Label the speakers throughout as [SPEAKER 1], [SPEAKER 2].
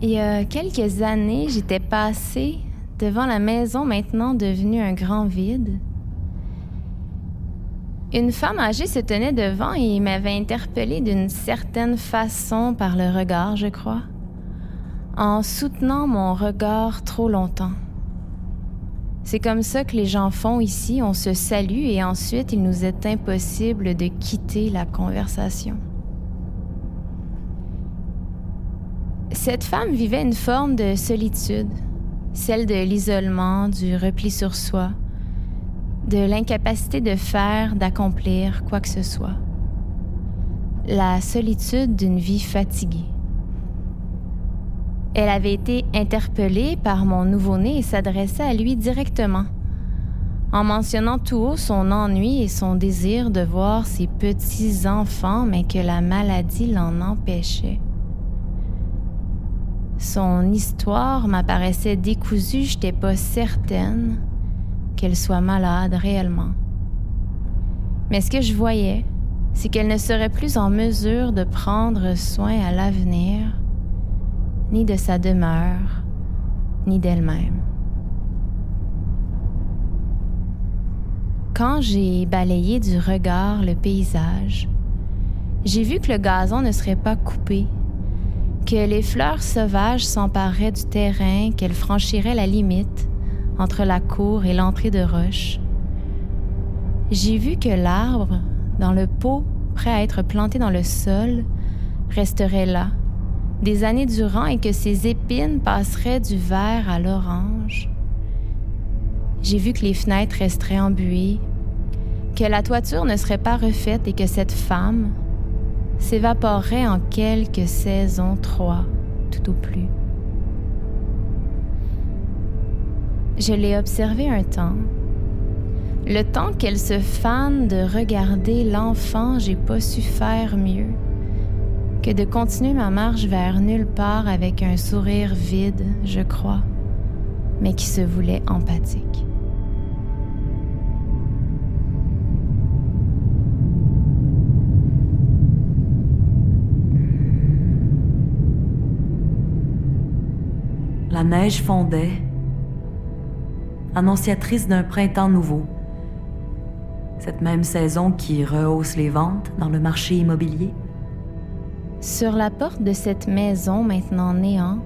[SPEAKER 1] Il y a quelques années, j'étais passée devant la maison maintenant devenue un grand vide. Une femme âgée se tenait devant et m'avait interpellée d'une certaine façon par le regard, je crois, en soutenant mon regard trop longtemps. C'est comme ça que les gens font ici, on se salue et ensuite il nous est impossible de quitter la conversation. Cette femme vivait une forme de solitude, celle de l'isolement, du repli sur soi, de l'incapacité de faire, d'accomplir quoi que ce soit. La solitude d'une vie fatiguée. Elle avait été interpellée par mon nouveau-né et s'adressait à lui directement, en mentionnant tout haut son ennui et son désir de voir ses petits-enfants, mais que la maladie l'en empêchait. Son histoire m'apparaissait décousue, je n'étais pas certaine qu'elle soit malade réellement. Mais ce que je voyais, c'est qu'elle ne serait plus en mesure de prendre soin à l'avenir, ni de sa demeure, ni d'elle-même. Quand j'ai balayé du regard le paysage, j'ai vu que le gazon ne serait pas coupé que les fleurs sauvages s'empareraient du terrain, qu'elles franchiraient la limite entre la cour et l'entrée de roche. J'ai vu que l'arbre, dans le pot prêt à être planté dans le sol, resterait là, des années durant, et que ses épines passeraient du vert à l'orange. J'ai vu que les fenêtres resteraient embuées, que la toiture ne serait pas refaite et que cette femme, s'évaporerait en quelques saisons, trois, tout au plus. Je l'ai observé un temps. Le temps qu'elle se fane de regarder l'enfant, j'ai pas su faire mieux que de continuer ma marche vers nulle part avec un sourire vide, je crois, mais qui se voulait empathique.
[SPEAKER 2] La neige fondait, annonciatrice d'un printemps nouveau. Cette même saison qui rehausse les ventes dans le marché immobilier.
[SPEAKER 1] Sur la porte de cette maison maintenant néant,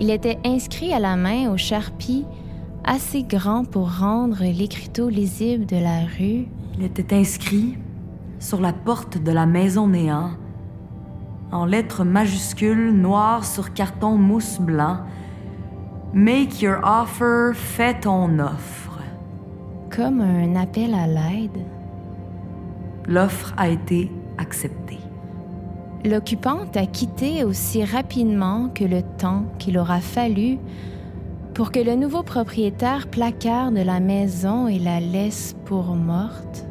[SPEAKER 1] il était inscrit à la main au charpie assez grand pour rendre l'écriteau lisible de la rue.
[SPEAKER 2] Il était inscrit sur la porte de la maison néant, en lettres majuscules noires sur carton mousse blanc, Make your offer, fais ton offre.
[SPEAKER 1] Comme un appel à l'aide.
[SPEAKER 2] L'offre a été acceptée.
[SPEAKER 1] L'occupante a quitté aussi rapidement que le temps qu'il aura fallu pour que le nouveau propriétaire placarde la maison et la laisse pour morte.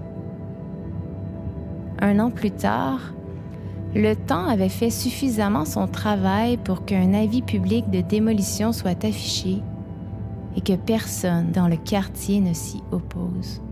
[SPEAKER 1] Un an plus tard, le temps avait fait suffisamment son travail pour qu'un avis public de démolition soit affiché et que personne dans le quartier ne s'y oppose.